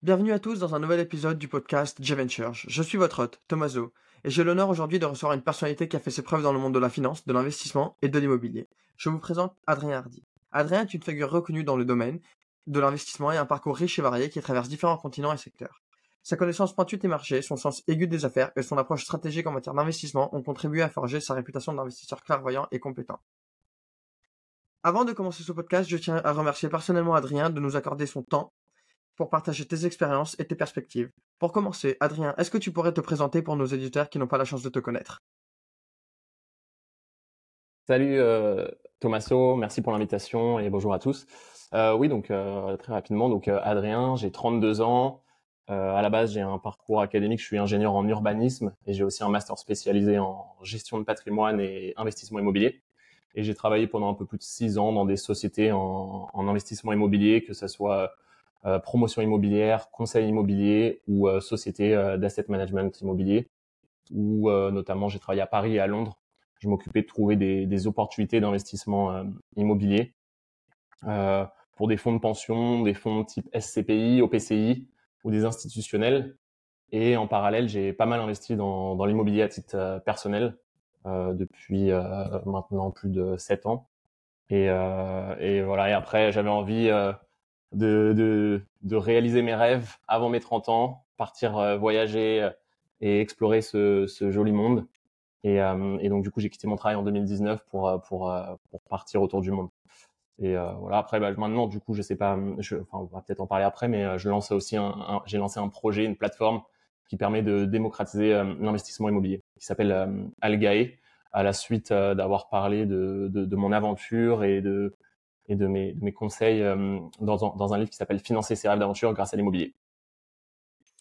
Bienvenue à tous dans un nouvel épisode du podcast J-Ventures. Je suis votre hôte, Tomaso, et j'ai l'honneur aujourd'hui de recevoir une personnalité qui a fait ses preuves dans le monde de la finance, de l'investissement et de l'immobilier. Je vous présente Adrien Hardy. Adrien est une figure reconnue dans le domaine de l'investissement et un parcours riche et varié qui traverse différents continents et secteurs. Sa connaissance pointue des marchés, son sens aigu des affaires et son approche stratégique en matière d'investissement ont contribué à forger sa réputation d'investisseur clairvoyant et compétent. Avant de commencer ce podcast, je tiens à remercier personnellement Adrien de nous accorder son temps pour partager tes expériences et tes perspectives. Pour commencer, Adrien, est-ce que tu pourrais te présenter pour nos éditeurs qui n'ont pas la chance de te connaître? Salut euh, Thomaso, merci pour l'invitation et bonjour à tous. Euh, oui, donc euh, très rapidement, donc euh, Adrien, j'ai 32 ans. À la base, j'ai un parcours académique, je suis ingénieur en urbanisme et j'ai aussi un master spécialisé en gestion de patrimoine et investissement immobilier. Et j'ai travaillé pendant un peu plus de six ans dans des sociétés en, en investissement immobilier, que ce soit euh, promotion immobilière, conseil immobilier ou euh, société euh, d'asset management immobilier. Où notamment j'ai travaillé à Paris et à Londres. Je m'occupais de trouver des, des opportunités d'investissement immobilier pour des fonds de pension, des fonds type SCPI, OPCI ou des institutionnels. Et en parallèle, j'ai pas mal investi dans, dans l'immobilier à titre personnel euh, depuis euh, maintenant plus de sept ans. Et, euh, et voilà. Et après, j'avais envie de, de, de, réaliser mes rêves avant mes 30 ans, partir euh, voyager euh, et explorer ce, ce joli monde. Et, euh, et, donc du coup, j'ai quitté mon travail en 2019 pour pour pour partir autour du monde. Et voilà. Après, bah, maintenant, du coup, je sais pas. Je, enfin, on va peut-être en parler après, mais je lance aussi un, j'ai lancé un projet, une plateforme qui permet de démocratiser l'investissement immobilier, qui s'appelle Algae, à la suite d'avoir parlé de, de, de, mon aventure et de et de mes, mes conseils euh, dans, un, dans, un, livre qui s'appelle Financer ses rêves d'aventure grâce à l'immobilier.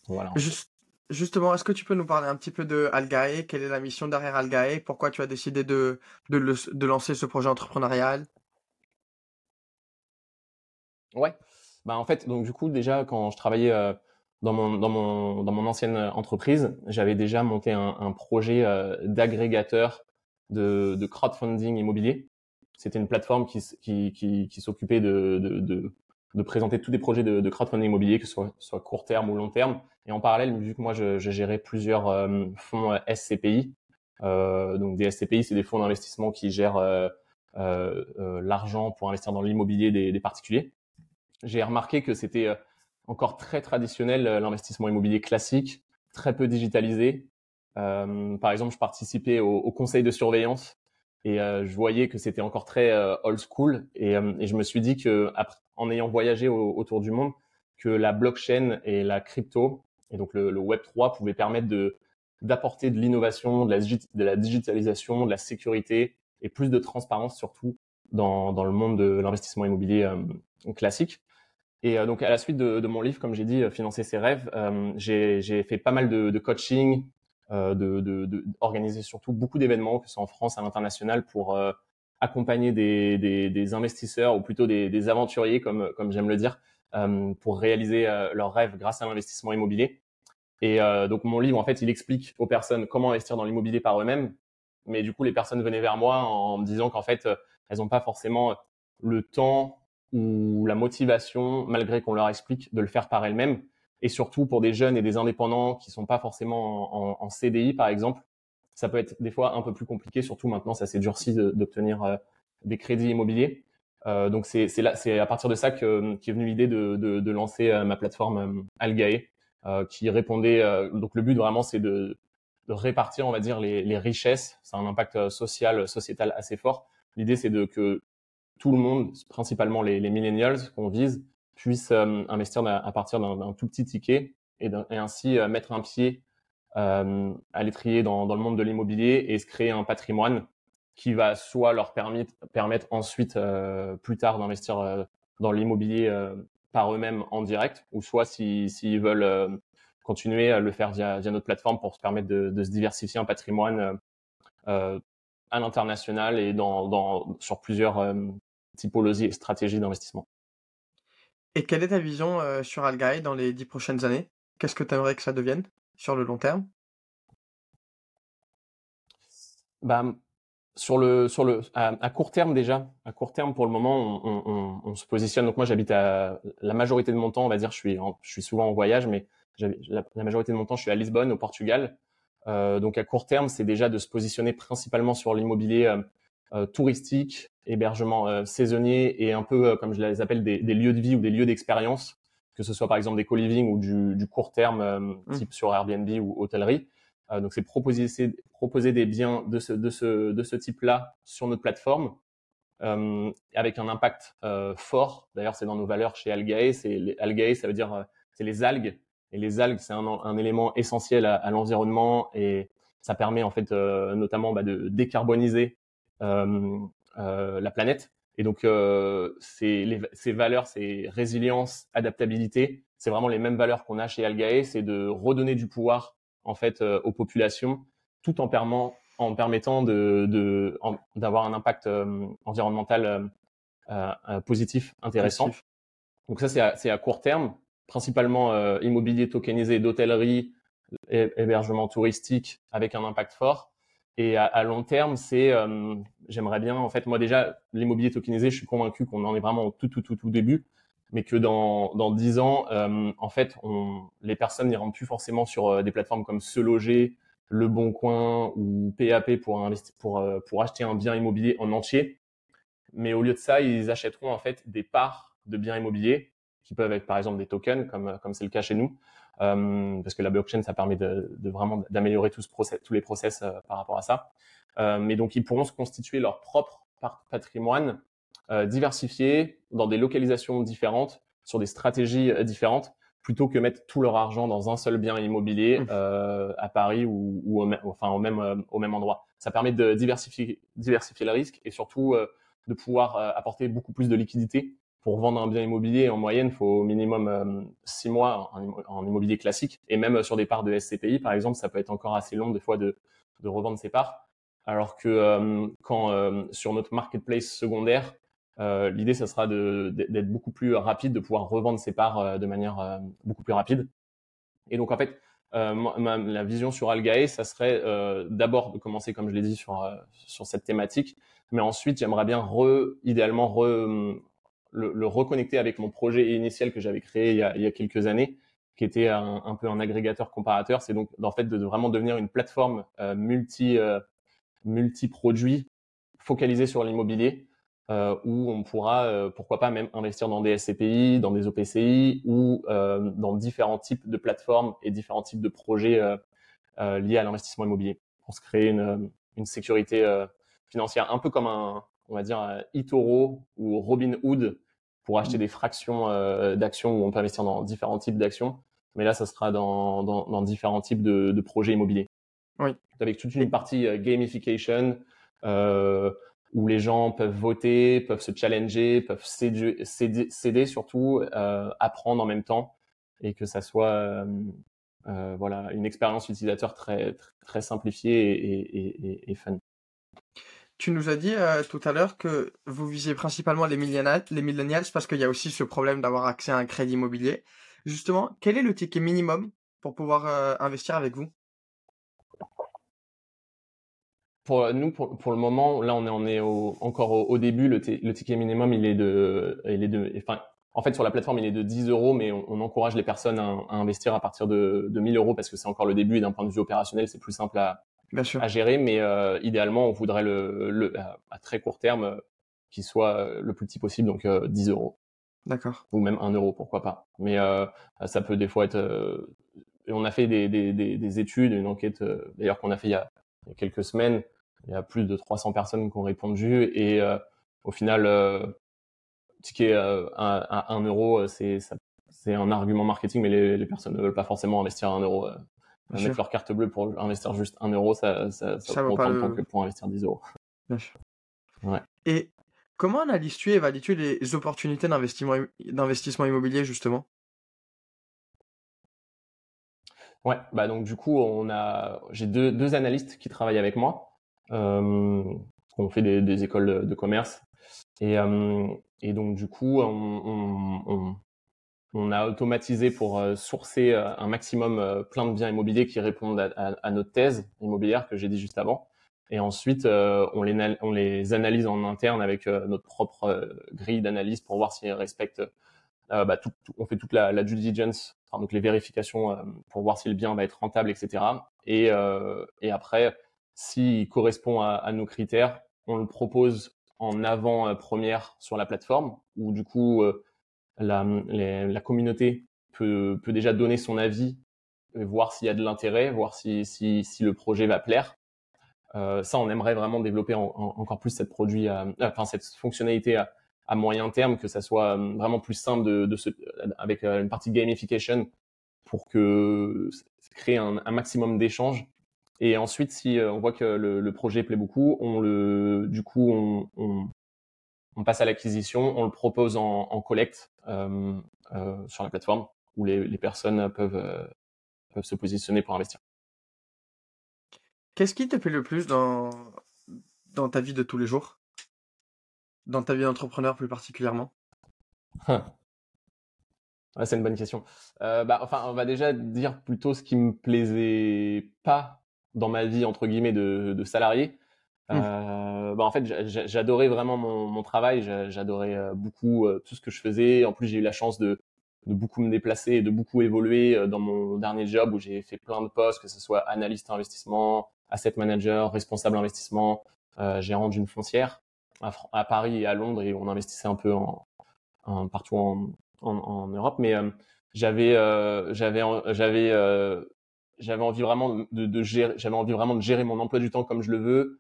Voilà. Juste, justement, est-ce que tu peux nous parler un petit peu de Algae? Quelle est la mission derrière Algae? Pourquoi tu as décidé de, de, le, de lancer ce projet entrepreneurial? Ouais. Bah, en fait, donc du coup, déjà, quand je travaillais euh, dans, mon, dans, mon, dans mon ancienne entreprise, j'avais déjà monté un, un projet euh, d'agrégateur de, de crowdfunding immobilier c'était une plateforme qui, qui, qui, s'occupait de, de, de, présenter tous les projets de, crowdfunding immobilier, que ce soit, court terme ou long terme. Et en parallèle, vu que moi, je, je gérais plusieurs euh, fonds euh, SCPI, euh, donc des SCPI, c'est des fonds d'investissement qui gèrent l'argent pour investir dans l'immobilier des, des, particuliers. J'ai remarqué que c'était encore très traditionnel l'investissement immobilier classique, très peu digitalisé. par exemple, je participais au conseil de surveillance et euh, je voyais que c'était encore très euh, old school et, euh, et, je me suis dit que après, en ayant voyagé autour du monde que la blockchain et la crypto et donc le, le Web 3 pouvaient permettre de d'apporter de l'innovation, de la, de la digitalisation, de la sécurité et plus de transparence surtout dans, dans le monde de l'investissement immobilier euh, classique. Et euh, donc à la suite de, de mon livre, comme j'ai dit, Financer ses rêves, euh, j'ai fait pas mal de, de coaching, euh, de, de, de, organiser surtout beaucoup d'événements, que ce soit en France, à l'international, pour euh, accompagner des, des, des, investisseurs ou plutôt des, des aventuriers, comme, comme j'aime le dire, euh, pour réaliser leurs rêves grâce à l'investissement immobilier. Et donc mon livre, en fait, il explique aux personnes comment investir dans l'immobilier par eux-mêmes. Mais du coup, les personnes venaient vers moi en me disant qu'en fait, elles n'ont pas forcément le temps ou la motivation, malgré qu'on leur explique, de le faire par elles-mêmes et surtout pour des jeunes et des indépendants qui sont pas forcément en, CDI par exemple, ça peut être des fois un peu plus compliqué, surtout maintenant ça s'est durci d'obtenir euh, des crédits immobiliers. Euh, donc c'est là, c'est à partir de ça que qu'est venue l'idée de, de, de, lancer euh, ma plateforme euh, Algae, qui répondait. donc le but vraiment c'est de, répartir, on va dire, les, richesses. A un impact social, sociétal assez fort. L'idée c'est de que tout le monde, principalement les millennials qu'on vise, puisse euh, investir à partir d'un tout petit ticket et, ainsi euh, mettre un pied euh, à l'étrier dans, le monde de l'immobilier et se créer un patrimoine qui va soit leur permettre, ensuite plus tard d'investir dans l'immobilier par eux-mêmes en direct, ou soit s'ils si, veulent continuer à le faire via, notre plateforme pour se permettre de, se diversifier un patrimoine à l'international et dans, sur plusieurs typologies et stratégies d'investissement. Et quelle est ta vision sur Algae dans les dix prochaines années? Qu'est-ce que tu aimerais que ça devienne sur le long terme? Bah, sur le sur le à, court terme déjà, à court terme pour le moment, on, se positionne. Donc moi, j'habite à la majorité de mon temps, on va dire, je suis je suis souvent en voyage, mais la, majorité de mon temps, je suis à Lisbonne, au Portugal. Euh, donc à court terme, c'est déjà de se positionner principalement sur l'immobilier touristique, hébergement euh, saisonnier et un peu, comme je les appelle, des, des, lieux de vie ou des lieux d'expérience, que ce soit par exemple des co-living ou du, du court terme, mmh. type sur Airbnb ou hôtellerie. Euh, donc c'est proposer, proposer des biens de ce, de ce, de ce type-là sur notre plateforme euh, avec un impact euh, fort. D'ailleurs, c'est dans nos valeurs chez Algae. C'est Algae, ça veut dire euh, c'est les algues. Et les algues, c'est un, un, élément essentiel à, à l'environnement et ça permet en fait euh, notamment bah, de décarboniser la planète. Et donc, les, ces valeurs, ces résilience, adaptabilité, c'est vraiment les mêmes valeurs qu'on a chez Algae, c'est de redonner du pouvoir en fait euh, aux populations, tout en, permettant, en permettant de, d'avoir un impact euh, environnemental euh, positif, intéressant. Donc ça, c'est à, c'est à court terme, principalement immobilier tokenisé d'hôtellerie, hébergement touristique avec un impact fort. Et à, long terme, c'est, j'aimerais bien, en fait, moi déjà, l'immobilier tokenisé, je suis convaincu qu'on en est vraiment au tout, tout, tout, tout début mais que dans dans dix ans, euh, en fait, on, les personnes n'iront plus forcément sur euh, des plateformes comme Se Loger, Le Bon Coin ou PAP pour investir, pour euh, pour acheter un bien immobilier en entier. Mais au lieu de ça, ils achèteront en fait des parts de biens immobiliers qui peuvent être par exemple des tokens, comme comme c'est le cas chez nous, euh, parce que la blockchain ça permet de, de vraiment d'améliorer tout ce process, tous les process par rapport à ça. mais donc ils pourront se constituer leur propre patrimoine euh, diversifiés dans des localisations différentes, sur des stratégies euh, différentes, plutôt que mettre tout leur argent dans un seul bien immobilier mmh. euh, à Paris ou, ou au, enfin au même euh, au même endroit. Ça permet de diversifier diversifier le risque et surtout de pouvoir apporter beaucoup plus de liquidité. Pour vendre un bien immobilier, en moyenne, il faut au minimum six mois en, immobilier classique. Et même sur des parts de SCPI, par exemple, ça peut être encore assez long des fois de, revendre ses parts. Alors que quand sur notre marketplace secondaire, euh, L'idée, ça sera d'être beaucoup plus rapide, de pouvoir revendre ses parts euh, de manière euh, beaucoup plus rapide. Et donc, en fait, euh, ma, la vision sur Algae, ça serait d'abord de commencer, comme je l'ai dit, sur, sur cette thématique. Mais ensuite, j'aimerais bien, re, idéalement, re, le, reconnecter avec mon projet initial que j'avais créé il y, a, il y, a, quelques années, qui était un, peu un agrégateur comparateur. C'est donc, en fait, de, vraiment devenir une plateforme multi, multi-produits focalisée sur l'immobilier euh, où on pourra, euh, pourquoi pas même investir dans des SCPI, dans des OPCI ou euh, dans différents types de plateformes et différents types de projets liés à l'investissement immobilier pour se créer une, une sécurité financière, un peu comme un, on va dire, eToro ou Robinhood pour acheter mmh. des fractions d'actions où on peut investir dans différents types d'actions. Mais là, ça sera dans, dans, dans différents types de, de, projets immobiliers. Oui. Avec toute une partie gamification, euh, où les gens peuvent voter, peuvent se challenger, peuvent céder, céder, surtout, euh, apprendre en même temps, et que ça soit euh, euh, voilà une expérience utilisateur très très, simplifiée et, et, et, fun. Tu nous as dit euh, tout à l'heure que vous visiez principalement les millennials, les millennials parce qu'il y a aussi ce problème d'avoir accès à un crédit immobilier. Justement, quel est le ticket minimum pour pouvoir euh, investir avec vous? Pour nous, pour, le moment, là, on est, encore au, début. Le, ticket minimum, il est de, il est de, enfin, en fait, sur la plateforme, il est de 10 euros, mais on, encourage les personnes à, à, investir à partir de, de 1000 euros parce que c'est encore le début et d'un point de vue opérationnel, c'est plus simple à, à gérer. Mais euh, idéalement, on voudrait le, le à, très court terme euh, qu'il soit euh, le plus petit possible, donc 10 euros. D'accord. Ou même 1 euro, pourquoi pas. Mais euh, ça peut des fois être. Euh, on a fait des, des, des, des études, une enquête d'ailleurs qu'on a fait il y a, il y a quelques semaines il y a plus de 300 personnes qui ont répondu et euh, au final, euh, ticket euh, à, 1 euro, c'est un argument marketing, mais les, les, personnes ne veulent pas forcément investir 1 euro. Mettre leur carte bleue pour investir juste 1 euro, ça, ça, ça, ça prend autant de temps que pour investir 10 euros. Bien sûr. Ouais. Et comment analyses-tu et évalues-tu les opportunités d'investissement immobilier, justement? Ouais, bah donc du coup, on a, j'ai deux, deux analystes qui travaillent avec moi. Euh, on fait des, des, écoles de commerce. Et, euh, et donc, du coup, on, on, on a automatisé pour euh, sourcer un maximum plein de biens immobiliers qui répondent à, notre thèse immobilière que j'ai dit juste avant. Et ensuite, on les, on, analyse en interne avec notre propre grille d'analyse pour voir s'ils respectent bah, tout, on fait toute la, due diligence, donc les vérifications pour voir si le bien va être rentable, etc. Et, et après, s'il correspond à, à, nos critères, on le propose en avant-première sur la plateforme, où du coup, euh, la, la, communauté peut, peut, déjà donner son avis, voir s'il y a de l'intérêt, voir si, si, si, le projet va plaire. Euh, ça, on aimerait vraiment développer encore plus cette produit, enfin cette fonctionnalité à, à, moyen terme, que ça soit euh, vraiment plus simple de, de se, avec une partie gamification pour que créer un, un maximum d'échanges et ensuite, si euh, on voit que le, le, projet plaît beaucoup, on le, du coup, on, on, on passe à l'acquisition, on le propose en, en collecte euh, euh, sur la plateforme où les, les personnes peuvent, euh, peuvent se positionner pour investir. Qu'est-ce qui te plaît le plus dans, dans ta vie de tous les jours? Dans ta vie d'entrepreneur plus particulièrement? C'est une bonne question. Euh, bah, enfin, on va déjà dire plutôt ce qui me plaisait pas dans ma vie entre guillemets de, de salarié. Mmh. Euh, bah en fait, j'adorais vraiment mon, mon travail, j'adorais euh, beaucoup euh, tout ce que je faisais. En plus, j'ai eu la chance de, de, beaucoup me déplacer et de beaucoup évoluer euh, dans mon dernier job où j'ai fait plein de postes, que ce soit analyste investissement, asset manager, responsable investissement, euh, gérant d'une foncière à, Paris et à Londres et on investissait un peu en, en partout en, en, Europe. Mais j'avais j'avais j'avais j'avais envie de, de j'avais envie vraiment de gérer mon emploi du temps comme je le veux.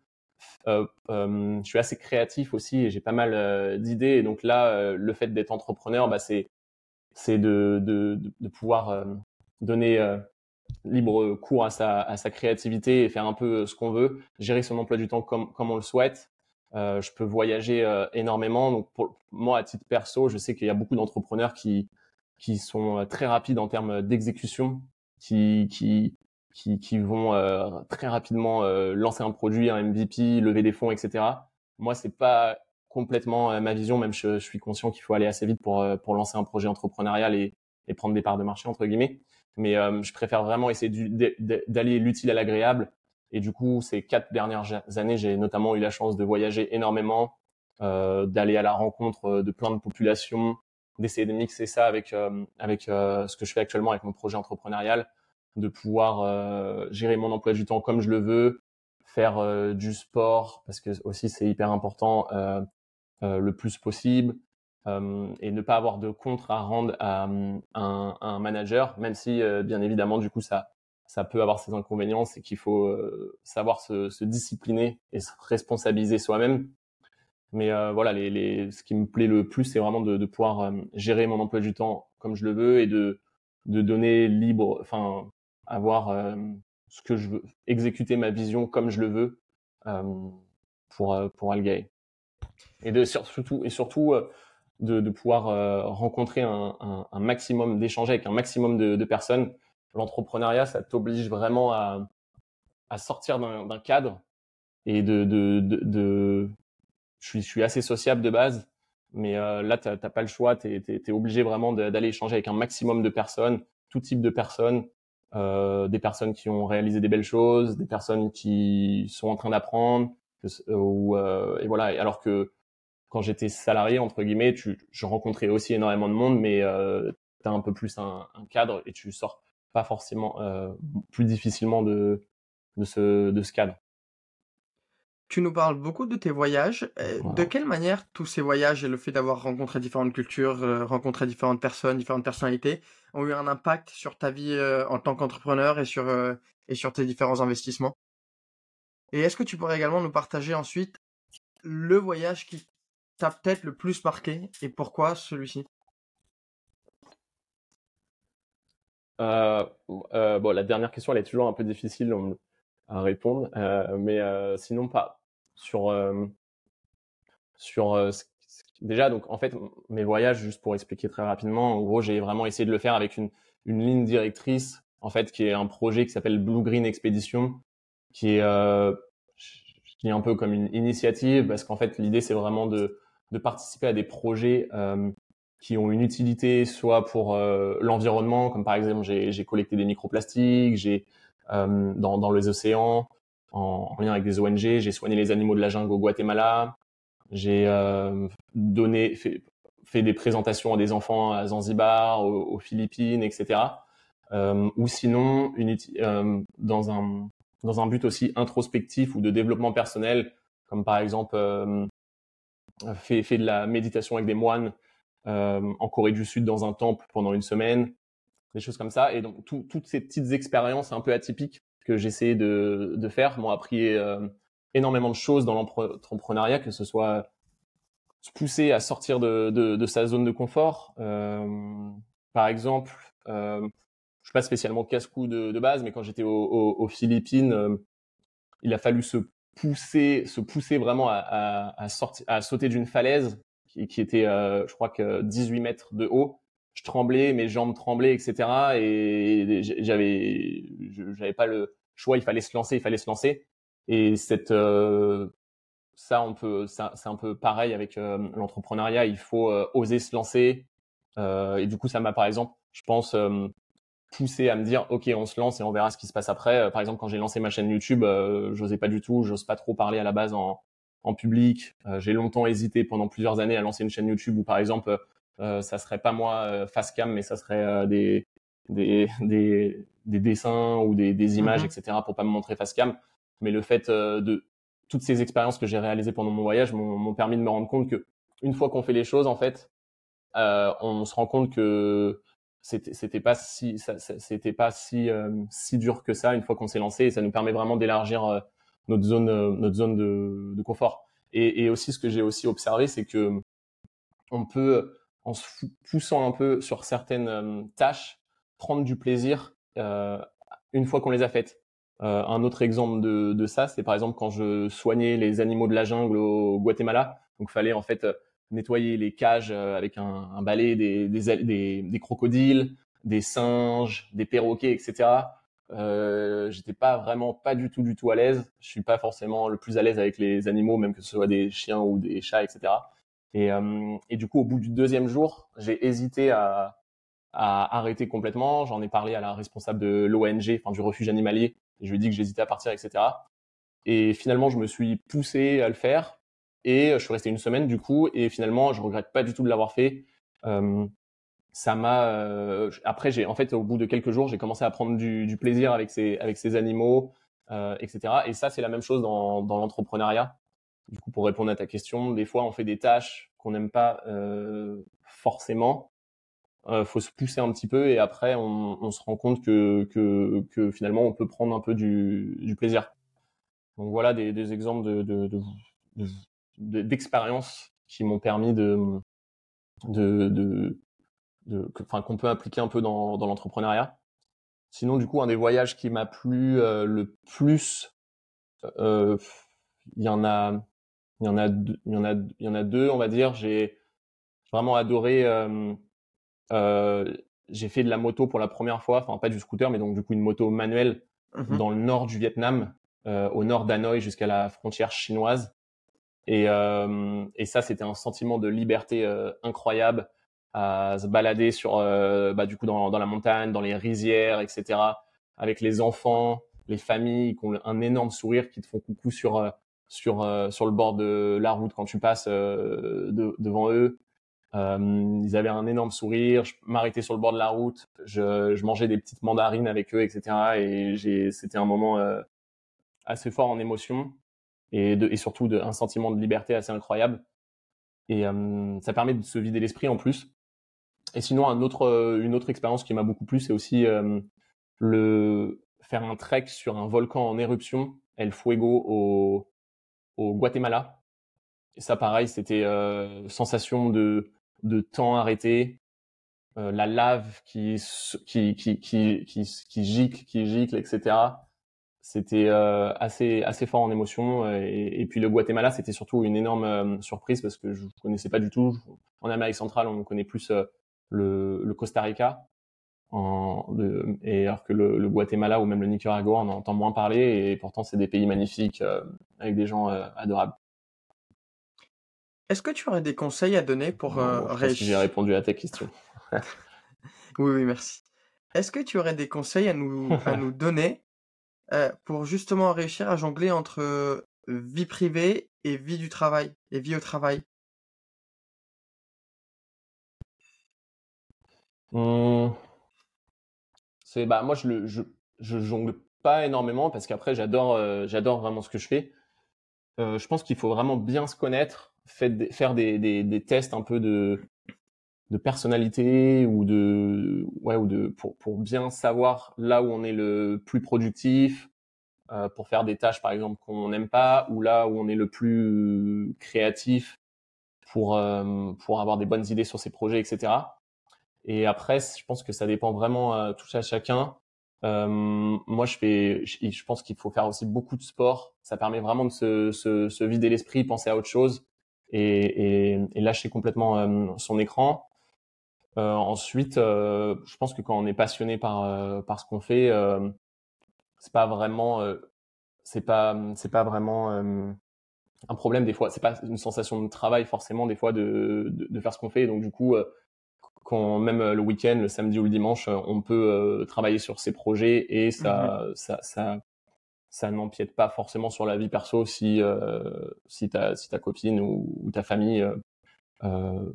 Euh, euh, je suis assez créatif aussi et j'ai pas mal euh, d'idées. Donc là, le fait d'être entrepreneur, bah, c'est de, pouvoir donner libre cours à sa, créativité et faire un peu ce qu'on veut, gérer son emploi du temps comme, on le souhaite. je peux voyager énormément. Donc pour moi, à titre perso, je sais qu'il y a beaucoup d'entrepreneurs qui sont très rapides en termes d'exécution qui, qui, qui vont euh, très rapidement euh, lancer un produit, un MVP, lever des fonds, etc. Moi, c'est pas complètement euh, ma vision. Même je, suis conscient qu'il faut aller assez vite pour pour lancer un projet entrepreneurial et, et prendre des parts de marché entre guillemets. Mais je préfère vraiment essayer d'aller l'utile à l'agréable. Et du coup, ces quatre dernières années, j'ai notamment eu la chance de voyager énormément, euh, d'aller à la rencontre de plein de populations, d'essayer de mixer ça avec euh, avec euh, ce que je fais actuellement avec mon projet entrepreneurial, de pouvoir euh, gérer mon emploi du temps comme je le veux, faire du sport parce que aussi c'est hyper important le plus possible et ne pas avoir de contre à rendre à, un, un, manager, même si bien évidemment du coup ça ça peut avoir ses inconvénients, c'est qu'il faut savoir se, se, discipliner et se responsabiliser soi-même. Mais euh, voilà, les, les, ce qui me plaît le plus, c'est vraiment de, de pouvoir euh, gérer mon emploi du temps comme je le veux et de, de donner libre, enfin, avoir euh, ce que je veux, exécuter ma vision comme je le veux pour, pour Algae. Et de, surtout, et surtout de, de pouvoir rencontrer un, un, un maximum, d'échanger avec un maximum de, de personnes. L'entrepreneuriat, ça t'oblige vraiment à, à sortir d'un cadre et de, de, de, de, je suis, je suis assez sociable de base, mais euh, là, tu n'as pas le choix, tu es, obligé vraiment d'aller échanger avec un maximum de personnes, tout type de personnes, euh, des personnes qui ont réalisé des belles choses, des personnes qui sont en train d'apprendre, ou euh, et voilà. Alors que quand j'étais salarié entre guillemets, tu, je rencontrais aussi énormément de monde, mais euh, tu un peu plus un, un, cadre et tu sors pas forcément euh, plus difficilement de de ce de ce cadre. Tu nous parles beaucoup de tes voyages. Euh, de quelle manière tous ces voyages et le fait d'avoir rencontré différentes cultures, euh, rencontré différentes personnes, différentes personnalités, ont eu un impact sur ta vie euh, en tant qu'entrepreneur et sur et sur tes différents investissements? Et est-ce que tu pourrais également nous partager ensuite le voyage qui t'a peut-être le plus marqué et pourquoi celui-ci? Bon, la dernière question, elle est toujours un peu difficile à répondre, mais sinon pas sur euh, sur euh, déjà donc en fait mes voyages juste pour expliquer très rapidement en gros j'ai vraiment essayé de le faire avec une une ligne directrice en fait qui est un projet qui s'appelle Blue Green Expedition qui est euh, qui est un peu comme une initiative parce qu'en fait l'idée c'est vraiment de de participer à des projets euh, qui ont une utilité soit pour euh, l'environnement comme par exemple j'ai collecté des microplastiques j'ai dans dans les océans en, lien avec des ONG. J'ai soigné les animaux de la jungle au Guatemala. J'ai donné, fait, fait, des présentations à des enfants à Zanzibar, aux, Philippines, etc. ou sinon, une, dans un dans un but aussi introspectif ou de développement personnel, comme par exemple fait, fait de la méditation avec des moines euh, en Corée du Sud dans un temple pendant une semaine, des choses comme ça. Et donc toutes ces petites expériences un peu atypiques que j'essayais de, faire m'ont appris euh, énormément de choses dans l'entrepreneuriat, que ce soit se pousser à sortir de, de, sa zone de confort. Euh, par exemple, euh, je suis pas spécialement casse-cou de, base, mais quand j'étais aux Philippines, il a fallu se pousser, se pousser vraiment à, à, à, sauter d'une falaise qui, qui était, je crois que 18 mètres de haut. Je tremblais, mes jambes tremblaient, etc. Et j'avais, j'avais pas le choix. Il fallait se lancer, il fallait se lancer. Et cette, euh, ça, on peut, c'est un peu pareil avec euh, l'entrepreneuriat. Il faut oser se lancer. et du coup, ça m'a, par exemple, je pense, poussé à me dire ok on se lance et on verra ce qui se passe après par exemple quand j'ai lancé ma chaîne YouTube euh, j'osais pas du tout j'ose pas trop parler à la base en, en public. Euh, j'ai longtemps hésité pendant plusieurs années à lancer une chaîne YouTube où, par exemple, euh, ça serait pas moi euh, face cam, mais ça serait des, des, des, des, dessins ou des, des images, mhm. etc. pour pas me montrer face cam. Mais le fait de toutes ces expériences que j'ai réalisées pendant mon voyage m'ont permis de me rendre compte que une fois qu'on fait les choses, en fait, euh, on se rend compte que c'était pas si c'était pas si si dur que ça une fois qu'on s'est lancé et ça nous permet vraiment d'élargir notre zone, euh, notre zone de, de confort. Et, et, aussi, ce que j'ai aussi observé, c'est que on peut, en se poussant un peu sur certaines euh, tâches, prendre du plaisir euh, une fois qu'on les a faites. Euh, un autre exemple de, de ça, c'est par exemple quand je soignais les animaux de la jungle au Guatemala. Donc, fallait en fait nettoyer les cages avec un, un balai des, des, des, des, crocodiles, des singes, des perroquets, etc. Euh, j'étais pas vraiment pas du tout du tout à l'aise. Je suis pas forcément le plus à l'aise avec les animaux, même que ce soit des chiens ou des chats, etc. Et, euh, et du coup, au bout du deuxième jour, j'ai hésité à, arrêter complètement. J'en ai parlé à la responsable de l'ONG, enfin du refuge animalier. Je lui ai dit que j'hésitais à partir, etc. Et finalement, je me suis poussé à le faire. Et je suis resté une semaine du coup. Et finalement, je regrette pas du tout de l'avoir fait. Euh, ça m'a euh, après j'ai en fait au bout de quelques jours j'ai commencé à prendre du, plaisir avec ces avec ces animaux etc et ça c'est la même chose dans l'entrepreneuriat du coup pour répondre à ta question des fois on fait des tâches qu'on n'aime pas euh, forcément euh, faut se pousser un petit peu et après on, se rend compte que, finalement on peut prendre un peu du, plaisir donc voilà des, exemples de, de, de d'expériences qui m'ont permis de, enfin qu'on peut appliquer un peu dans, dans l'entrepreneuriat. Sinon, du coup, un des voyages qui m'a plu euh, le plus, euh, il y en a, il y en a, il y en a, il y en a deux, on va dire. J'ai vraiment adoré. Euh, euh, j'ai fait de la moto pour la première fois, enfin pas du scooter, mais donc du coup une moto manuelle mmh dans le nord du Vietnam, euh, au nord d'Hanoï jusqu'à la frontière chinoise. Et, et ça, c'était un sentiment de liberté incroyable à se balader sur, euh, bah, du coup, dans, dans, la montagne, dans les rizières, etc., avec les enfants, les familles qui ont un énorme sourire, qui te font coucou sur, euh, sur, euh, sur le bord de la route quand tu passes de, devant eux. ils avaient un énorme sourire. Je m'arrêtais sur le bord de la route. Je, je, mangeais des petites mandarines avec eux, etc. Et c'était un moment assez fort en émotion et, de, et surtout de, un sentiment de liberté assez incroyable. Et ça permet de se vider l'esprit en plus. Et sinon, un autre, euh, une autre expérience qui m'a beaucoup plu, c'est aussi euh, le faire un trek sur un volcan en éruption, El Fuego, au, au Guatemala. Et ça, pareil, c'était euh, sensation de, de temps arrêté, euh, la lave qui, qui, qui, qui, qui, gicle, qui gicle, etc. C'était euh, assez, assez fort en émotion. Et, puis le Guatemala, c'était surtout une énorme surprise parce que je ne connaissais pas du tout. En Amérique centrale, on connaît plus le Costa Rica, en, de, et alors que le, le, Guatemala ou même le Nicaragua, on entend moins parler, et pourtant c'est des pays magnifiques euh, avec des gens euh, adorables. Est-ce que tu aurais des conseils à donner pour euh, réussir J'ai répondu à ta question. oui, oui, merci. Est-ce que tu aurais des conseils à nous, à nous donner euh, pour justement réussir à jongler entre vie privée et vie du travail et vie au travail? Mmh. C'est bah moi je le je, je jongle pas énormément parce qu'après j'adore j'adore vraiment ce que je fais. je pense qu'il faut vraiment bien se connaître, faire des, des, des tests un peu de de personnalité ou de ouais ou de pour pour bien savoir là où on est le plus productif euh, pour faire des tâches par exemple qu'on n'aime pas ou là où on est le plus créatif pour euh, pour avoir des bonnes idées sur ses projets etc et après je pense que ça dépend vraiment euh, tout à chacun euh, moi je fais je, pense qu'il faut faire aussi beaucoup de sport ça permet vraiment de se, se, vider l'esprit penser à autre chose et, lâcher complètement euh, son écran ensuite, je pense que quand on est passionné par par ce qu'on fait, c'est pas vraiment c'est pas c'est pas vraiment un problème des fois. C'est pas une sensation de travail forcément des fois de de, de faire ce qu'on fait. Donc du coup, quand même le week-end, le samedi ou le dimanche, on peut travailler sur ses projets et ça mmh ça ça ça n'empiète pas forcément sur la vie perso si si ta si ta copine ou, ou ta famille euh,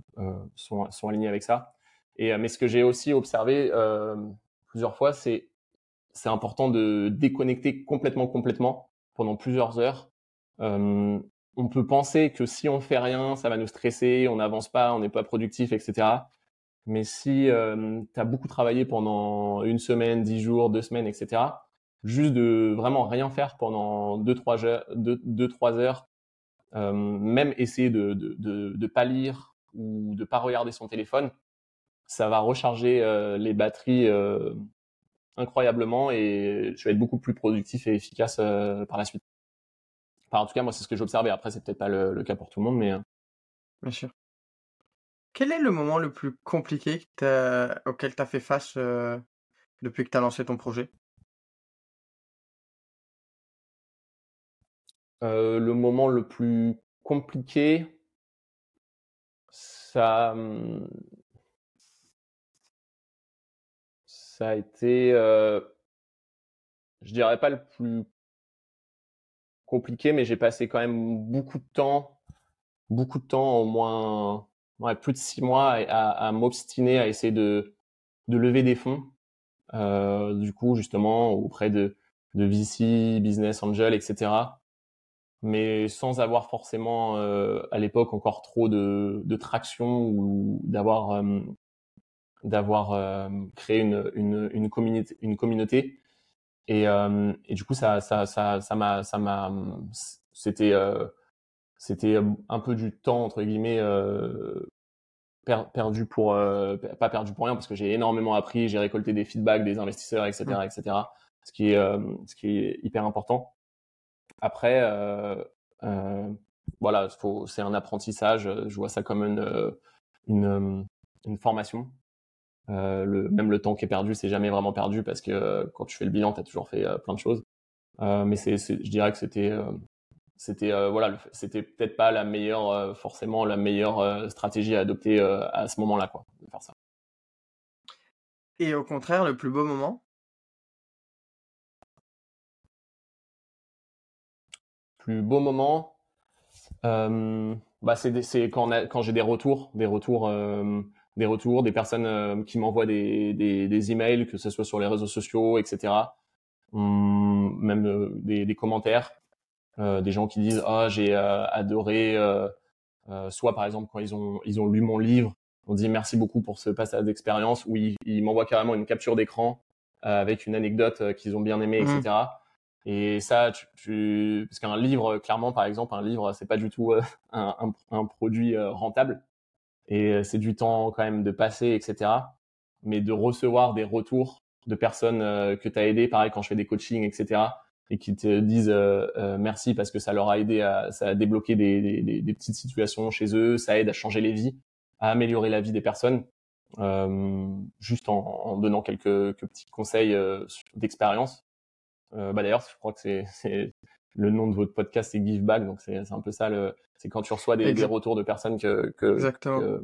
sont sont alignés avec ça. Et, euh, mais ce que j'ai aussi observé euh, plusieurs fois, c'est c'est important de déconnecter complètement, complètement pendant plusieurs heures. Euh, on peut penser que si on fait rien, ça va nous stresser, on n'avance pas, on n'est pas productif, etc. Mais si euh, tu as beaucoup travaillé pendant une semaine, dix jours, deux semaines, etc., juste de vraiment rien faire pendant deux, trois heures, deux, trois heures euh, même essayer de, de, de, de pas lire ou de pas regarder son téléphone, ça va recharger euh, les batteries euh, incroyablement et je vais être beaucoup plus productif et efficace euh, par la suite. Enfin, en tout cas, moi, c'est ce que j'observe. Après, c'est peut-être pas le, cas pour tout le monde, mais. Bien sûr. Quel est le moment le plus compliqué auquel tu as fait face depuis que tu as lancé ton projet? Le moment le plus compliqué, ça, hum, ça a été, euh, je dirais pas le plus compliqué, mais j'ai passé quand même beaucoup de temps, beaucoup de temps, au moins ouais, plus de six mois, à, à m'obstiner à essayer de, de lever des fonds. Euh, du coup, justement, auprès de, de VC, business angel, etc. Mais sans avoir forcément euh, à l'époque encore trop de, de traction ou d'avoir euh, d'avoir euh, créé une, une, une, communauté, une communauté. Et, euh, et du coup, ça, ça, ça, ça m'a, ça m'a, c'était, euh, c'était un peu du temps entre guillemets perdu pour, pas perdu pour rien parce que j'ai énormément appris, j'ai récolté des feedbacks des investisseurs, etc., mmh. etc. Ce qui est, ce qui est hyper important. Après, voilà, c'est un apprentissage. Je vois ça comme une, une, une formation. Euh, le, même le temps qui est perdu, c'est jamais vraiment perdu parce que euh, quand tu fais le bilan, tu as toujours fait euh, plein de choses. mais c'est, je dirais que c'était, c'était voilà, c'était peut-être pas la meilleure, forcément la meilleure stratégie à adopter à ce moment-là, quoi, de faire ça. Et au contraire, le plus beau moment? Plus beau moment, bah c'est, c'est quand, quand j'ai des retours, des retours des retours, des personnes euh, qui m'envoient des, des, des, emails, que ce soit sur les réseaux sociaux, etc. Hum, même euh, des, des, commentaires, euh, des gens qui disent ah j'ai adoré, soit par exemple quand ils ont ils ont lu mon livre, on dit merci beaucoup pour ce passage d'expérience, ou ils, m'envoient carrément une capture d'écran avec une anecdote qu'ils ont bien aimé, etc. Mmh. Et ça, tu, tu... parce qu'un livre, clairement, par exemple, un livre, c'est pas du tout un, un, un, produit rentable et euh, c'est du temps quand même de passer, etc. Mais de recevoir des retours de personnes euh, que tu as aidé, pareil quand je fais des coachings, etc. Et qui te disent euh, merci parce que ça leur a aidé à, ça a débloqué des, des, des, petites situations chez eux, ça aide à changer les vies, à améliorer la vie des personnes, euh, juste en, en, donnant quelques, quelques petits conseils d'expérience. bah d'ailleurs, je crois que c'est le nom de votre podcast c'est Give Back, donc c'est un peu ça le, c'est quand tu reçois des, des, retours de personnes que, que, que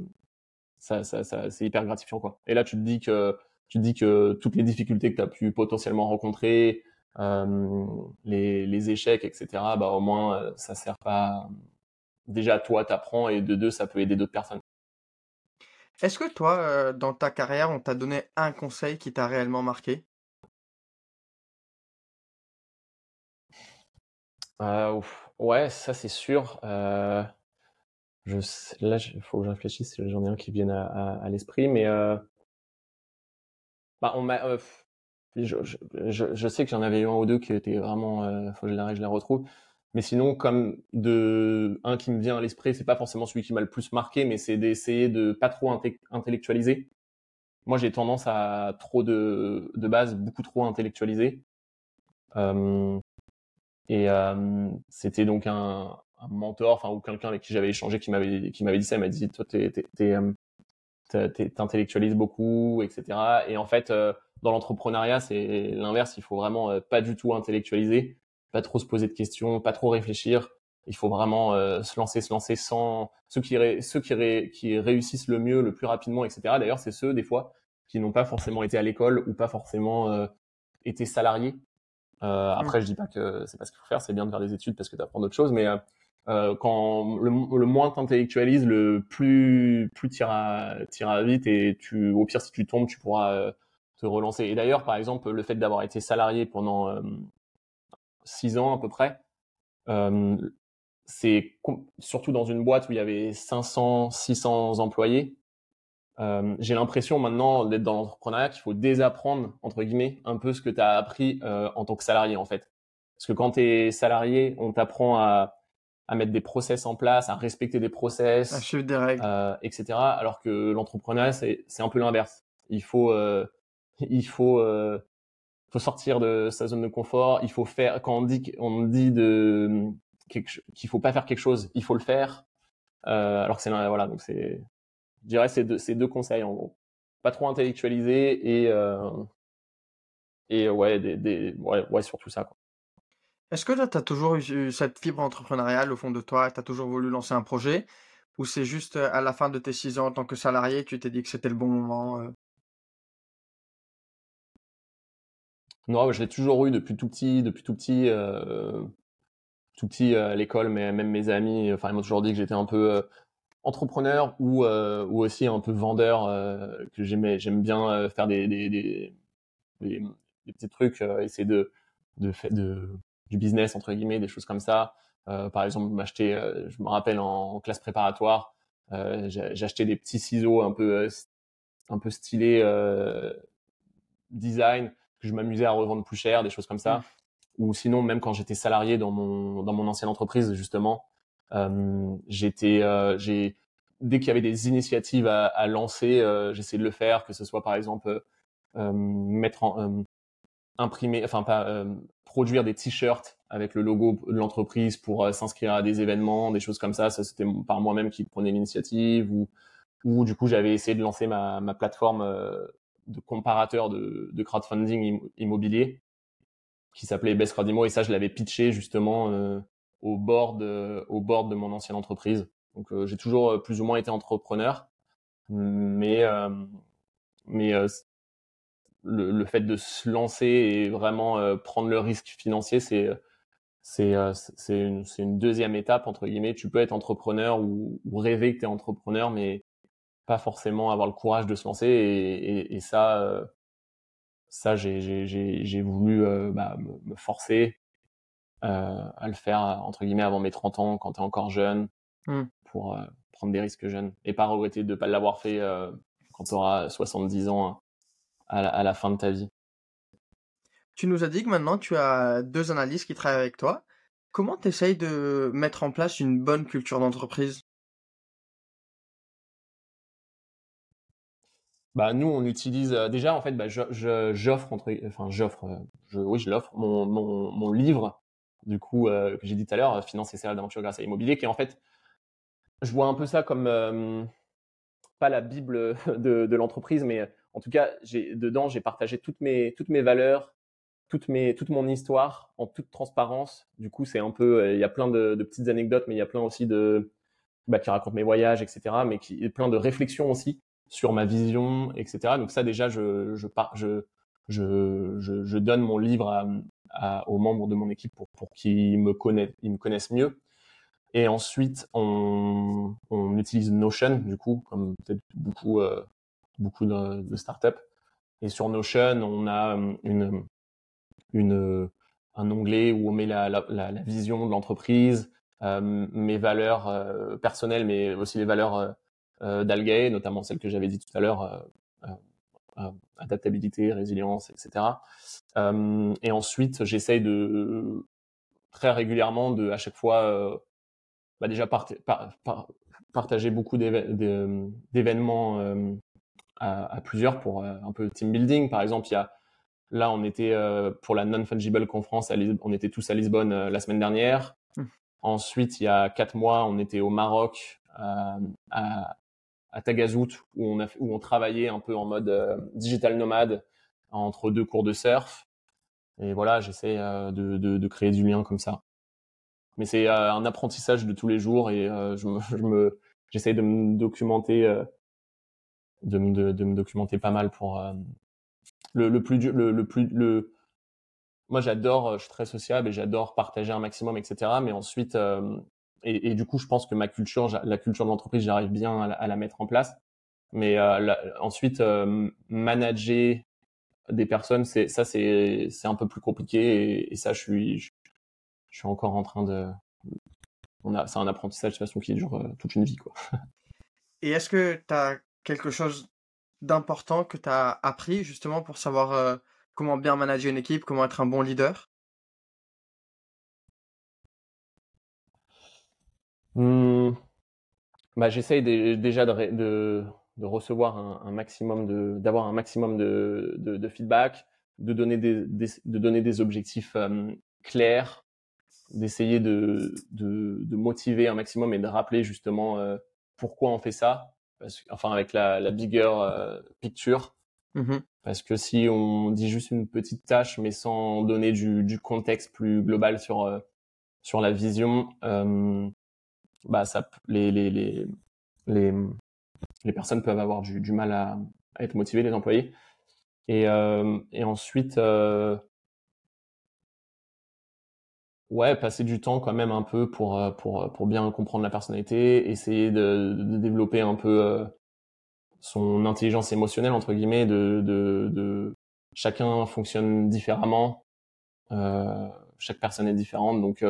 ça, ça, ça c'est hyper gratifiant quoi. Et là tu te dis que tu te dis que toutes les difficultés que tu as pu potentiellement rencontrer, les, les, échecs, etc. Bah au moins ça sert pas. Déjà toi t'apprends et de deux ça peut aider d'autres personnes. Est-ce que toi, dans ta carrière, on t'a donné un conseil qui t'a réellement marqué? Euh, ouais, ça c'est sûr. Euh, je là, il faut que je réfléchisse. J'en ai un qui vienne à, à, l'esprit, mais euh, bah, on m'a. Je, sais que j'en avais eu un ou deux qui étaient vraiment. Euh, faut que je les, je les retrouve. Mais sinon, comme de un qui me vient à l'esprit, c'est pas forcément celui qui m'a le plus marqué, mais c'est d'essayer de pas trop intellectualiser. Moi, j'ai tendance à trop de, de base, beaucoup trop intellectualiser. Euh, et euh, c'était donc un, un mentor, enfin ou quelqu'un avec qui j'avais échangé, qui m'avait qui m'avait dit ça. Il m'a dit toi t'es euh, t'intellectualises beaucoup, etc. Et en fait, euh, dans l'entrepreneuriat, c'est l'inverse. Il faut vraiment pas du tout intellectualiser, pas trop se poser de questions, pas trop réfléchir. Il faut vraiment se lancer, se lancer sans ceux qui ceux qui, qui réussissent le mieux, le plus rapidement, etc. D'ailleurs, c'est ceux des fois qui n'ont pas forcément été à l'école ou pas forcément été salariés euh, mmh. après, je dis pas que c'est pas ce qu'il faut faire, c'est bien de faire des études parce que tu apprends d'autres choses, mais euh, euh quand le, le moins t'intellectualises, le plus plus t'iras t'iras vite et tu au pire si tu tombes, tu pourras euh, te relancer. Et d'ailleurs, par exemple, le fait d'avoir été salarié pendant euh, six ans à peu près, c'est surtout dans une boîte où il y avait 500, 600 employés, euh, j'ai l'impression maintenant d'être dans l'entrepreneuriat qu'il faut désapprendre, entre guillemets, un peu ce que tu as appris euh, en tant que salarié, en fait. Parce que quand tu es salarié, on t'apprend à, à mettre des process en place, à respecter des process, à suivre des règles, euh, etc. Alors que l'entrepreneuriat, c'est, c'est un peu l'inverse. Il faut, euh, il faut, euh, faut sortir de sa zone de confort. Il faut faire, quand on dit, on dit de, qu'il faut pas faire quelque chose, il faut le faire. Euh, alors que c'est, voilà, donc c'est, je dirais ces deux, ces deux conseils en gros. Pas trop intellectualiser et euh, et ouais, des, des, ouais, ouais, surtout ça. Est-ce que tu as toujours eu cette fibre entrepreneuriale au fond de toi? Tu as toujours voulu lancer un projet? Ou c'est juste à la fin de tes six ans en tant que salarié, tu t'es dit que c'était le bon moment? Non, je l'ai toujours eu depuis tout petit, depuis tout petit, tout petit à l'école, mais même mes amis, enfin ils m'ont toujours dit que j'étais un peu entrepreneur ou, aussi un peu vendeur, que j'aimais, j'aime bien faire des, petits trucs, essayer de, de, de, du business, entre guillemets, des choses comme ça. par exemple, m'acheter, je me rappelle en, classe préparatoire, j'achetais des petits ciseaux un peu, un peu stylés, design, que je m'amusais à revendre plus cher, des choses comme ça. Mmh. Ou sinon, même quand j'étais salarié dans mon, dans mon ancienne entreprise, justement, euh, j'étais, euh, j'ai dès qu'il y avait des initiatives à, à lancer, euh, j'essayais de le faire, que ce soit par exemple mettre en imprimer, enfin pas produire des t-shirts avec le logo de l'entreprise pour s'inscrire à des événements, des choses comme ça. Ça c'était par moi-même qui prenais l'initiative ou ou du coup j'avais essayé de lancer ma, ma plateforme de comparateur de, de crowdfunding immobilier qui s'appelait Best Crowdimo et ça je l'avais pitché justement euh, au bord de, au bord de mon ancienne entreprise. Donc euh, j'ai toujours euh, plus ou moins été entrepreneur, mais euh, mais le, le, fait de se lancer et vraiment prendre le risque financier, c'est c'est c'est une, une, deuxième étape entre guillemets. Tu peux être entrepreneur ou, ou rêver que tu es entrepreneur, mais pas forcément avoir le courage de se lancer. Et, et, et ça, ça j'ai voulu bah, me forcer euh, à le faire entre guillemets avant mes 30 ans quand tu es encore jeune mmh. pour euh, prendre des risques jeunes et pas regretter de ne pas l'avoir fait euh, quand tu auras 70 ans à la, à la, fin de ta vie. Tu nous as dit que maintenant tu as deux analystes qui travaillent avec toi. Comment tu essayes de mettre en place une bonne culture d'entreprise? Bah nous on utilise déjà en fait bah, j'offre entre enfin j'offre je, oui je l'offre mon, mon, mon livre du coup, euh, que j'ai dit tout à l'heure, finance et salaire d'aventure grâce à l'immobilier, qui est en fait, je vois un peu ça comme euh, pas la bible de, de l'entreprise, mais en tout cas, dedans, j'ai partagé toutes mes valeurs, toute mon histoire en toute transparence. Du coup, c'est un peu, euh, il y a plein de, petites anecdotes, mais il y a plein aussi de bah, qui racontent mes voyages, etc. Mais qui plein de réflexions aussi sur ma vision, etc. Donc ça, déjà, je donne mon livre aux membres de mon équipe pour, qu'ils me connaissent, ils me connaissent mieux. Et ensuite, on, on utilise Notion, du coup, comme peut-être beaucoup, euh, beaucoup de, startups. Et sur Notion, on a une, une, un onglet où on met la, la, la, vision de l'entreprise, euh, mes valeurs euh, personnelles, mais aussi les valeurs euh, euh d'Algae, notamment celles que j'avais dit tout à l'heure, adaptabilité, résilience, etc. et ensuite, j'essaye de très régulièrement de à chaque fois bah déjà partager beaucoup d'événements euh, à, à, plusieurs pour euh, un peu team building. Par exemple, il y a là, on était euh, pour la non fungible conference, on était tous à Lisbonne la semaine dernière. Mmh. Ensuite, il y a quatre mois, on était au Maroc à, à Tagazout où on a où on travaillait un peu en mode digital nomade entre deux cours de surf. Et voilà, j'essaie de, de, de, créer du lien comme ça mais c'est euh, un apprentissage de tous les jours et euh, je me, je me j'essaye de me documenter euh, de, me, documenter pas mal pour le, le plus le, le plus le moi j'adore je suis très sociable et j'adore partager un maximum etc mais ensuite et, et, du coup je pense que ma culture la culture de l'entreprise j'arrive bien à la, mettre en place mais ensuite manager des personnes c'est ça c'est c'est un peu plus compliqué et, ça je suis je suis encore en train de. On a, c'est un apprentissage de toute façon qui dure euh, toute une vie, quoi. Et est-ce que tu as quelque chose d'important que tu as appris justement pour savoir euh, comment bien manager une équipe, comment être un bon leader? Mmh. bah, J'essaye déjà de, recevoir un, maximum de, d'avoir un maximum de, de, feedback, de donner des, de donner des objectifs clairs, d'essayer de, de, de, motiver un maximum et de rappeler justement euh, pourquoi on fait ça, parce, enfin avec la, la bigger euh, picture. Mmh parce que si on dit juste une petite tâche mais sans donner du, du contexte plus global sur euh, sur la vision, bah ça les les, les les les personnes peuvent avoir du, du mal à, à, être motivées, les employés. Et, et ensuite, Ouais, passer du temps quand même un peu pour euh, pour euh, pour bien comprendre la personnalité, essayer de, développer un peu euh, son intelligence émotionnelle entre guillemets, de de, de chacun fonctionne différemment, chaque personne est différente, donc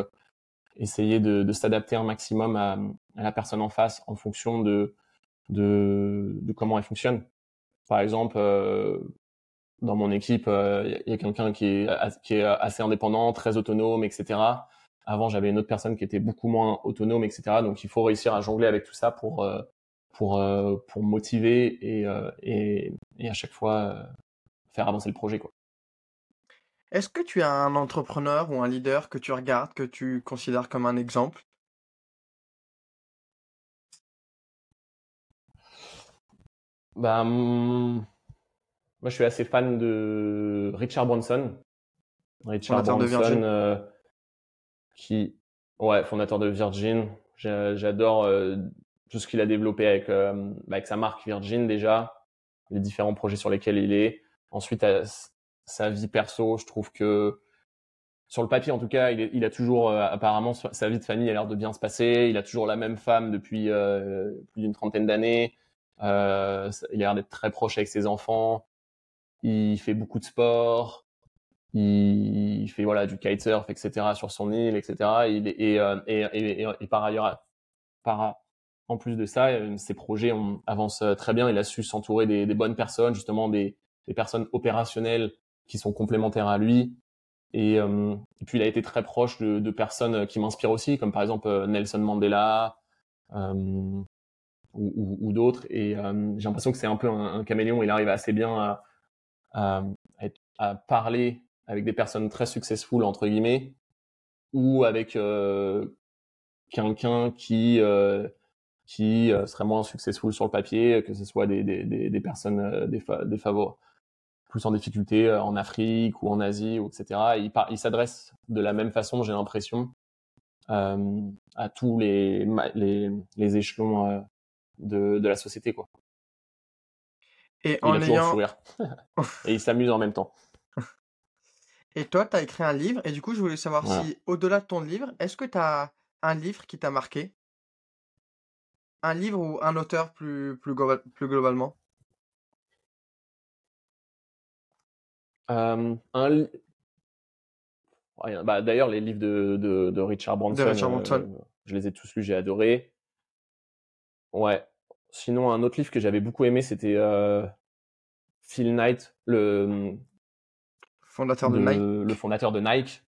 essayer de, de s'adapter un maximum à, à, la personne en face en fonction de de, de comment elle fonctionne. Par exemple, dans mon équipe, il euh, y a quelqu'un qui est, qui est assez indépendant, très autonome, etc. Avant, j'avais une autre personne qui était beaucoup moins autonome, etc. Donc, il faut réussir à jongler avec tout ça pour euh, pour euh, pour motiver et, et, et à chaque fois faire avancer le projet, quoi. Est-ce que tu as un entrepreneur ou un leader que tu regardes, que tu considères comme un exemple? Bah, hum, moi, je suis assez fan de Richard Branson. Richard fondateur Branson, de Virgin. Euh, qui, ouais, fondateur de Virgin. J'adore euh, tout ce qu'il a développé avec, euh, avec sa marque Virgin déjà, les différents projets sur lesquels il est. Ensuite, sa vie perso, je trouve que sur le papier en tout cas, il, il a toujours apparemment sa vie de famille a l'air de bien se passer. Il a toujours la même femme depuis plus d'une trentaine d'années. Euh, il a l'air d'être très proche avec ses enfants il fait beaucoup de sport, il fait voilà du kitesurf, etc. sur son île, etc. Euh, et, par ailleurs, en plus de ça, euh, ses projets avancent euh, très bien. Il a su s'entourer des, bonnes personnes, justement des, personnes opérationnelles qui sont complémentaires à lui. Et, puis il a été très proche de, personnes qui m'inspirent aussi, comme par exemple Nelson Mandela ou, d'autres. Et j'ai l'impression que c'est un peu un, caméléon. Il arrive assez bien à, à, à, parler avec des personnes très successful entre guillemets ou avec euh, quelqu'un qui euh, qui euh, serait moins successful sur le papier, que ce soit des, des, des, des personnes euh, des, des favoris plus en difficulté euh, en Afrique ou en Asie, ou etc. il, il s'adresse de la même façon, j'ai l'impression, euh, à tous les, les, les échelons de, de la société. Quoi. Et en ayant... et il s'amuse en même temps. Et toi, tu as écrit un livre, et du coup, je voulais savoir si, au-delà de ton livre, est-ce que tu as un livre qui t'a marqué? Un livre ou un auteur plus, plus, plus globalement? Euh, un bah, D'ailleurs, les livres de, de, Richard Branson, euh, je les ai tous lus, j'ai adoré. Ouais. Sinon, un autre livre que j'avais beaucoup aimé, c'était euh, Phil Knight, le fondateur de, Nike. Le fondateur de Nike,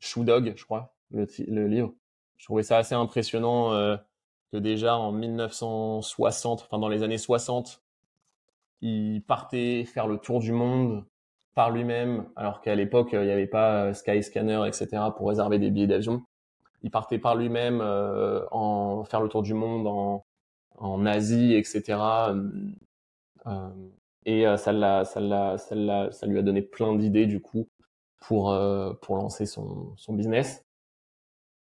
Shoe Dog, je crois, le, le livre. Je trouvais ça assez impressionnant euh, que déjà en 1960, enfin dans les années 60, il partait faire le tour du monde par lui-même, alors qu'à l'époque, il n'y avait pas euh, Skyscanner, etc., pour réserver des billets d'avion. Il partait par lui-même euh, en faire le tour du monde en, en Asie, etc. Euh, et ça, l'a, ça, l'a, ça, l'a, ça lui a donné plein d'idées, du coup, pour, pour lancer son, son business.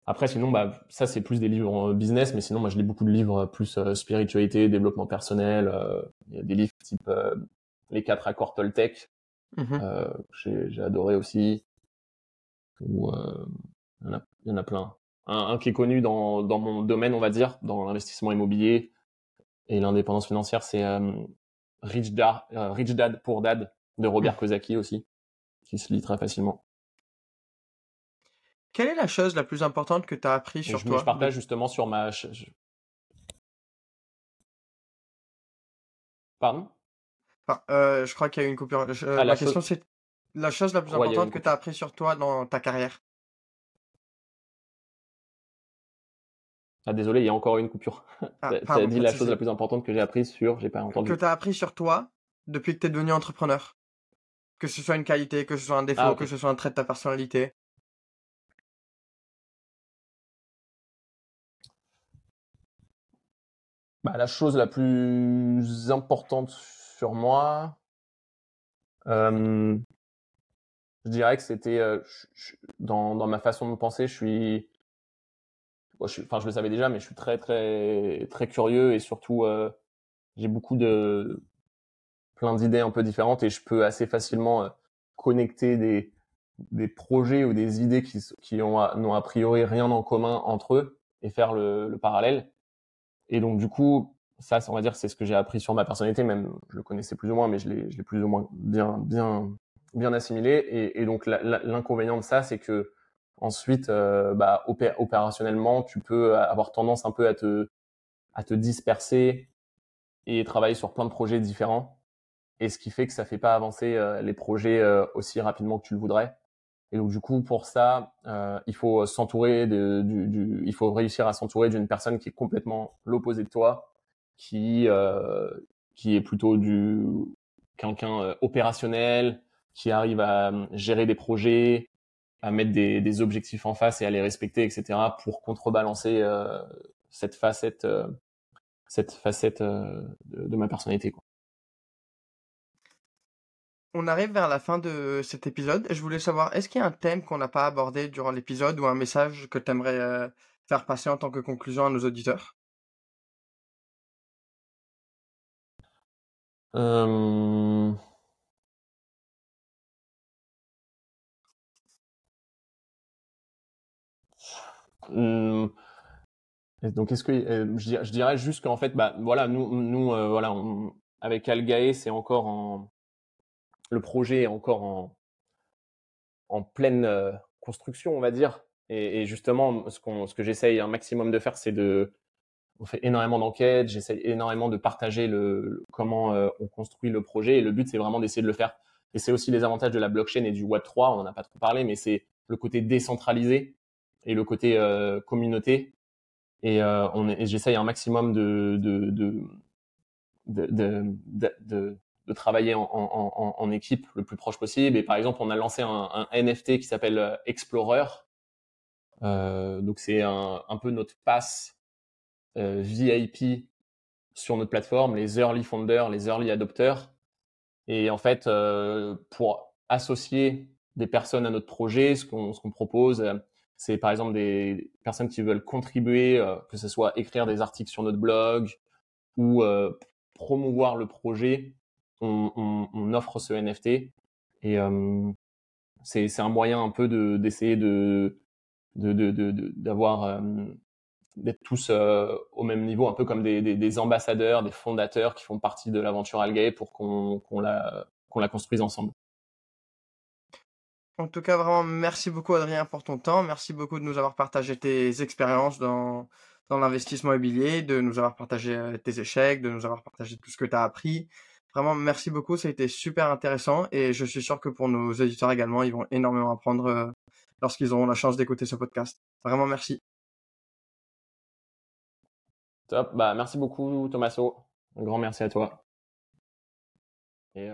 Après, sinon, bah, ça, c'est plus des livres business, mais sinon, moi, je lis beaucoup de livres plus spiritualité, développement personnel. Il y a des livres type Les quatre accords Toltec, Mmh euh, j'ai adoré aussi. Ou euh, il y, en a plein. Un, qui est connu dans, dans, mon domaine, on va dire, dans l'investissement immobilier et l'indépendance financière, c'est euh, Rich, Dad, Rich Dad Poor Dad de Robert mmh. Kiyosaki aussi, qui se lit très facilement. Quelle est la chose la plus importante que tu as appris sur toi Je partage justement sur ma. Pardon? Euh, je crois qu'il y a eu une coupure. Euh, ah, la, question, c'est la chose la plus importante que tu as appris sur toi dans ta carrière. Ah, désolé, il y a encore une coupure. Ah, tu as dit la chose la plus importante que j'ai apprise sur, j'ai pas entendu. Que tu as appris sur toi depuis que tu es devenu entrepreneur. Que ce soit une qualité, que ce soit un défaut, ah, que ce soit un trait de ta personnalité. Bah, la chose la plus importante sur moi, euh, je dirais que c'était euh, dans, dans, ma façon de penser, je suis, enfin je le savais déjà, mais je suis très très très curieux et surtout euh, j'ai beaucoup de plein d'idées un peu différentes et je peux assez facilement connecter des des projets ou des idées qui, qui ont n'ont a priori rien en commun entre eux et faire le, le parallèle. Et donc du coup, ça, on va dire, c'est ce que j'ai appris sur ma personnalité. Même, je le connaissais plus ou moins, mais je l'ai plus ou moins bien, bien, bien assimilé. Et, donc, l'inconvénient de ça, c'est que ensuite, euh, bah, opérationnellement, tu peux avoir tendance un peu à te, à te disperser et travailler sur plein de projets différents. Et ce qui fait que ça fait pas avancer euh, les projets euh, aussi rapidement que tu le voudrais. Et donc du coup, pour ça, il faut s'entourer de, du, du, il faut réussir à s'entourer d'une personne qui est complètement l'opposé de toi, qui qui est plutôt du quelqu'un opérationnel, qui arrive à gérer des projets, à mettre des, des, objectifs en face et à les respecter, etc. pour contrebalancer cette facette, cette facette de, de, ma personnalité. Quoi. On arrive vers la fin de cet épisode je voulais savoir, est-ce qu'il y a un thème qu'on n'a pas abordé durant l'épisode ou un message que tu aimerais faire passer en tant que conclusion à nos auditeurs? Euh... Donc, est-ce que euh, je, dirais juste qu'en fait, bah voilà, nous, euh, avec Algae, c'est encore en le projet est encore en pleine construction, on va dire. Et, justement, ce que j'essaye un maximum de faire, c'est de on fait énormément d'enquêtes, j'essaie énormément de partager le, comment on construit le projet et le but c'est vraiment d'essayer de le faire. Et c'est aussi les avantages de la blockchain et du Web 3, on n'en a pas trop parlé, mais c'est le côté décentralisé et le côté euh, communauté. Et, euh, on j'essaye un maximum de de, de, de, de, de travailler en, en, en, équipe le plus proche possible. Et par exemple, on a lancé un, un NFT qui s'appelle euh, Explorer. Euh, donc c'est un, un peu notre passe euh, VIP sur notre plateforme, les early founders, les early adopters. Et en fait, euh, pour associer des personnes à notre projet, ce qu'on qu'on propose, c'est par exemple des personnes qui veulent contribuer, que ce soit écrire des articles sur notre blog ou promouvoir le projet. On, offre ce NFT et, c'est c'est un moyen un peu de d'essayer de d'avoir d'être tous au même niveau, un peu comme des, ambassadeurs, des fondateurs qui font partie de l'aventure Algae pour qu'on qu'on la qu'on la construise ensemble. En tout cas, vraiment, merci beaucoup Adrien pour ton temps. Merci beaucoup de nous avoir partagé tes expériences dans, dans l'investissement immobilier, de nous avoir partagé tes échecs, de nous avoir partagé tout ce que tu as appris. Vraiment, merci beaucoup. Ça a été super intéressant et je suis sûr que pour nos éditeurs également, ils vont énormément apprendre lorsqu'ils auront la chance d'écouter ce podcast. Vraiment, merci. Top. Bah, merci beaucoup, Thomaso. Un grand merci à toi. Et